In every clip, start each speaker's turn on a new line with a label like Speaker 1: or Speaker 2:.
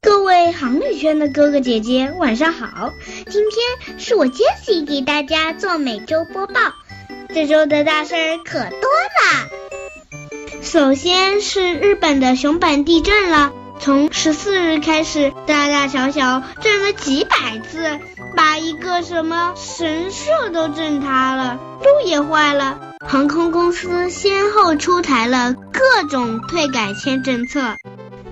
Speaker 1: 各位航旅圈的哥哥姐姐，晚上好！今天是我 Jessie 给大家做每周播报。这周的大事儿可多啦！首先是日本的熊本地震了，从十四日开始，大大小小震了几百次，把一个什么神社都震塌了，路也坏了。航空公司先后出台了各种退改签政策，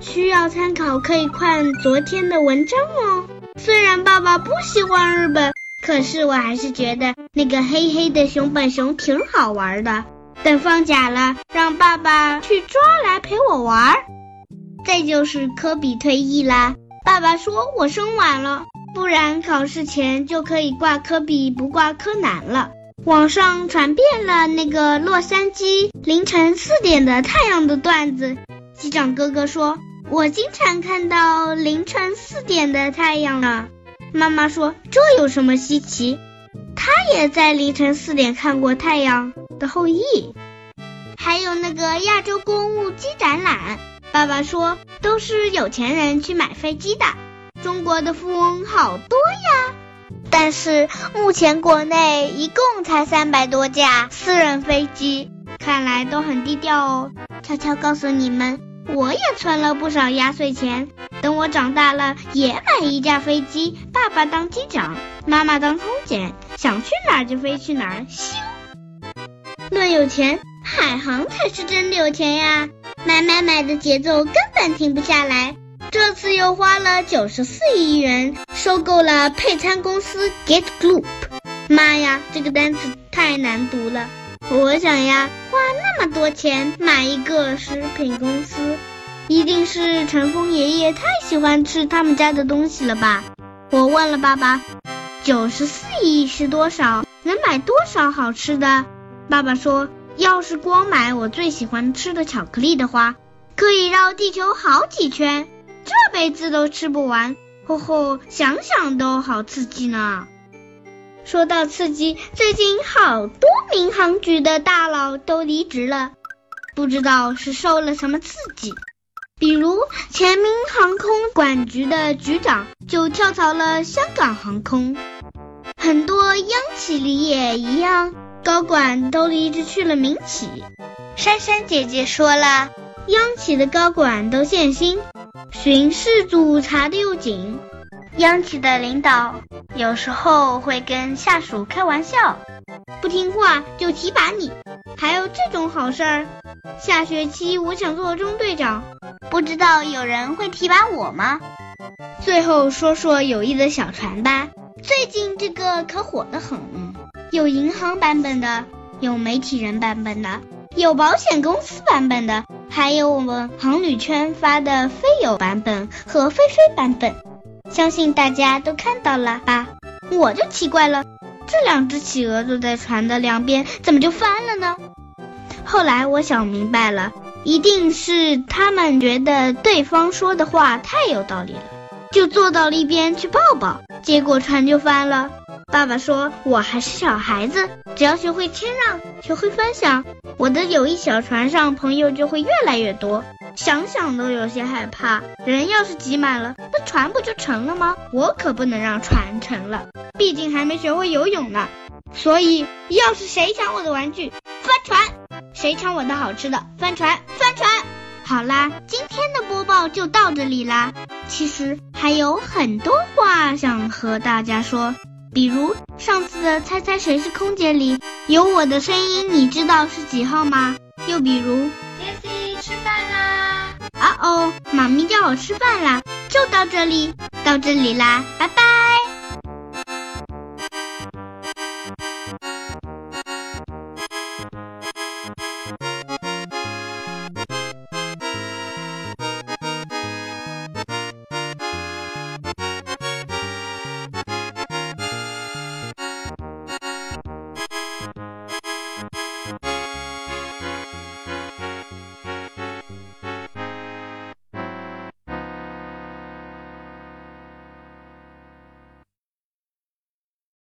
Speaker 1: 需要参考可以看昨天的文章哦。虽然爸爸不喜欢日本。可是我还是觉得那个黑黑的熊本熊挺好玩的。等放假了，让爸爸去抓来陪我玩。再就是科比退役啦，爸爸说我生晚了，不然考试前就可以挂科比，不挂柯南了。网上传遍了那个洛杉矶凌晨四点的太阳的段子。机长哥哥说，我经常看到凌晨四点的太阳呢。妈妈说：“这有什么稀奇？他也在凌晨四点看过《太阳的后裔》，还有那个亚洲公务机展览。”爸爸说：“都是有钱人去买飞机的，中国的富翁好多呀。但是目前国内一共才三百多架私人飞机，看来都很低调哦。悄悄告诉你们，我也存了不少压岁钱。”等我长大了，也买一架飞机，爸爸当机长，妈妈当空姐，想去哪儿就飞去哪儿。咻！论有钱，海航才是真的有钱呀！买买买的节奏根本停不下来。这次又花了九十四亿元收购了配餐公司 Get Group。妈呀，这个单词太难读了！我想呀，花那么多钱买一个食品公司。一定是陈峰爷爷太喜欢吃他们家的东西了吧？我问了爸爸，九十四亿是多少？能买多少好吃的？爸爸说，要是光买我最喜欢吃的巧克力的话，可以绕地球好几圈，这辈子都吃不完。吼吼，想想都好刺激呢。说到刺激，最近好多民航局的大佬都离职了，不知道是受了什么刺激。比如前民航空管局的局长就跳槽了香港航空，很多央企里也一样，高管都离职去了民企。珊珊姐姐说了，央企的高管都限薪，巡视组查的又紧，央企的领导有时候会跟下属开玩笑，不听话就提拔你。还有这种好事儿，下学期我想做中队长。不知道有人会提拔我吗？最后说说友谊的小船吧。最近这个可火得很，有银行版本的，有媒体人版本的，有保险公司版本的，还有我们航旅圈发的飞友版本和飞飞版本。相信大家都看到了吧？我就奇怪了，这两只企鹅坐在船的两边，怎么就翻了呢？后来我想明白了。一定是他们觉得对方说的话太有道理了，就坐到了一边去抱抱，结果船就翻了。爸爸说：“我还是小孩子，只要学会谦让，学会分享，我的友谊小船上朋友就会越来越多。”想想都有些害怕，人要是挤满了，那船不就沉了吗？我可不能让船沉了，毕竟还没学会游泳呢。所以，要是谁抢我的玩具，翻船。谁抢我的好吃的？翻船，翻船！好啦，今天的播报就到这里啦。其实还有很多话想和大家说，比如上次的猜猜谁是空姐里有我的声音，你知道是几号吗？又比如
Speaker 2: 杰西吃饭啦！
Speaker 1: 啊哦，妈咪叫我吃饭啦！就到这里，到这里啦，拜拜。